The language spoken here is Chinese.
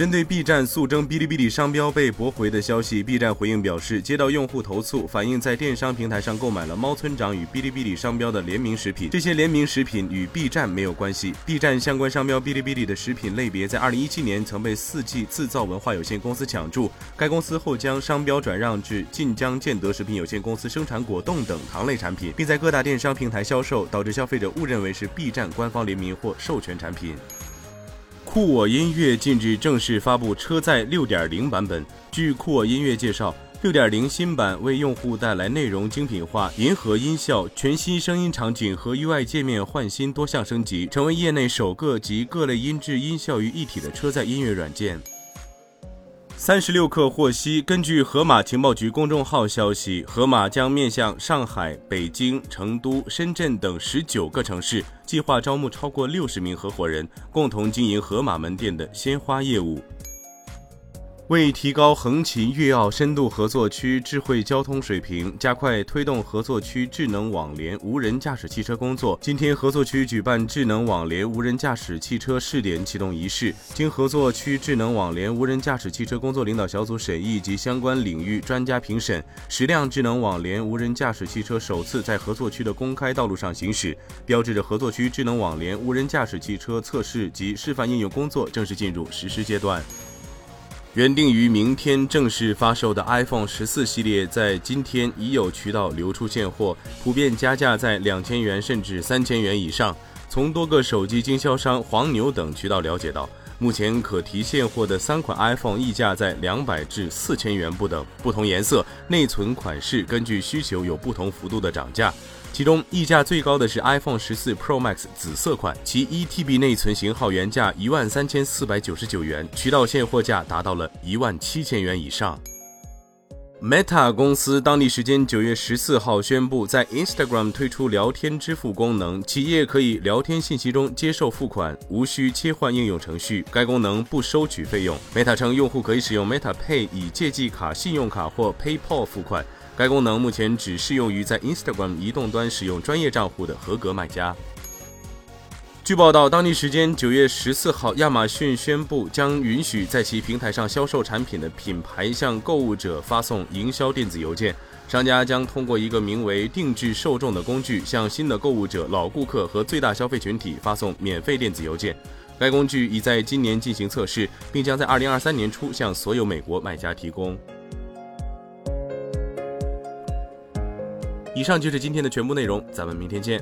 针对 B 站速征哔哩哔哩商标被驳回的消息，B 站回应表示，接到用户投诉，反映在电商平台上购买了猫村长与哔哩哔哩商标的联名食品，这些联名食品与 B 站没有关系。B 站相关商标哔哩哔哩的食品类别在2017年曾被四季制造文化有限公司抢注，该公司后将商标转让至晋江建德食品有限公司生产果冻等糖类产品，并在各大电商平台销售，导致消费者误认为是 B 站官方联名或授权产品。酷我音乐近日正式发布车载6.0版本。据酷我音乐介绍，6.0新版为用户带来内容精品化、银河音效、全新声音场景和 UI 界面换新多项升级，成为业内首个集各类音质音效于一体的车载音乐软件。三十六氪获悉，根据盒马情报局公众号消息，盒马将面向上海、北京、成都、深圳等十九个城市，计划招募超过六十名合伙人，共同经营盒马门店的鲜花业务。为提高横琴粤澳深度合作区智慧交通水平，加快推动合作区智能网联无人驾驶汽车工作，今天合作区举办智能网联无人驾驶汽车试点启动仪式。经合作区智能网联无人驾驶汽车工作领导小组审议及相关领域专家评审，十辆智能网联无人驾驶汽车首次在合作区的公开道路上行驶，标志着合作区智能网联无人驾驶汽车测试及示范应用工作正式进入实施阶段。原定于明天正式发售的 iPhone 十四系列，在今天已有渠道流出现货，普遍加价在两千元甚至三千元以上。从多个手机经销商、黄牛等渠道了解到，目前可提现货的三款 iPhone 溢价在两百至四千元不等，不同颜色、内存款式根据需求有不同幅度的涨价。其中溢价最高的是 iPhone 十四 Pro Max 紫色款，其一 TB 内存型号原价一万三千四百九十九元，渠道现货价达到了一万七千元以上。Meta 公司当地时间九月十四号宣布，在 Instagram 推出聊天支付功能，企业可以聊天信息中接受付款，无需切换应用程序。该功能不收取费用。Meta 称，用户可以使用 Meta Pay 以借记卡、信用卡或 PayPal 付款。该功能目前只适用于在 Instagram 移动端使用专业账户的合格卖家。据报道，当地时间九月十四号，亚马逊宣布将允许在其平台上销售产品的品牌向购物者发送营销电子邮件。商家将通过一个名为“定制受众”的工具，向新的购物者、老顾客和最大消费群体发送免费电子邮件。该工具已在今年进行测试，并将在二零二三年初向所有美国卖家提供。以上就是今天的全部内容，咱们明天见。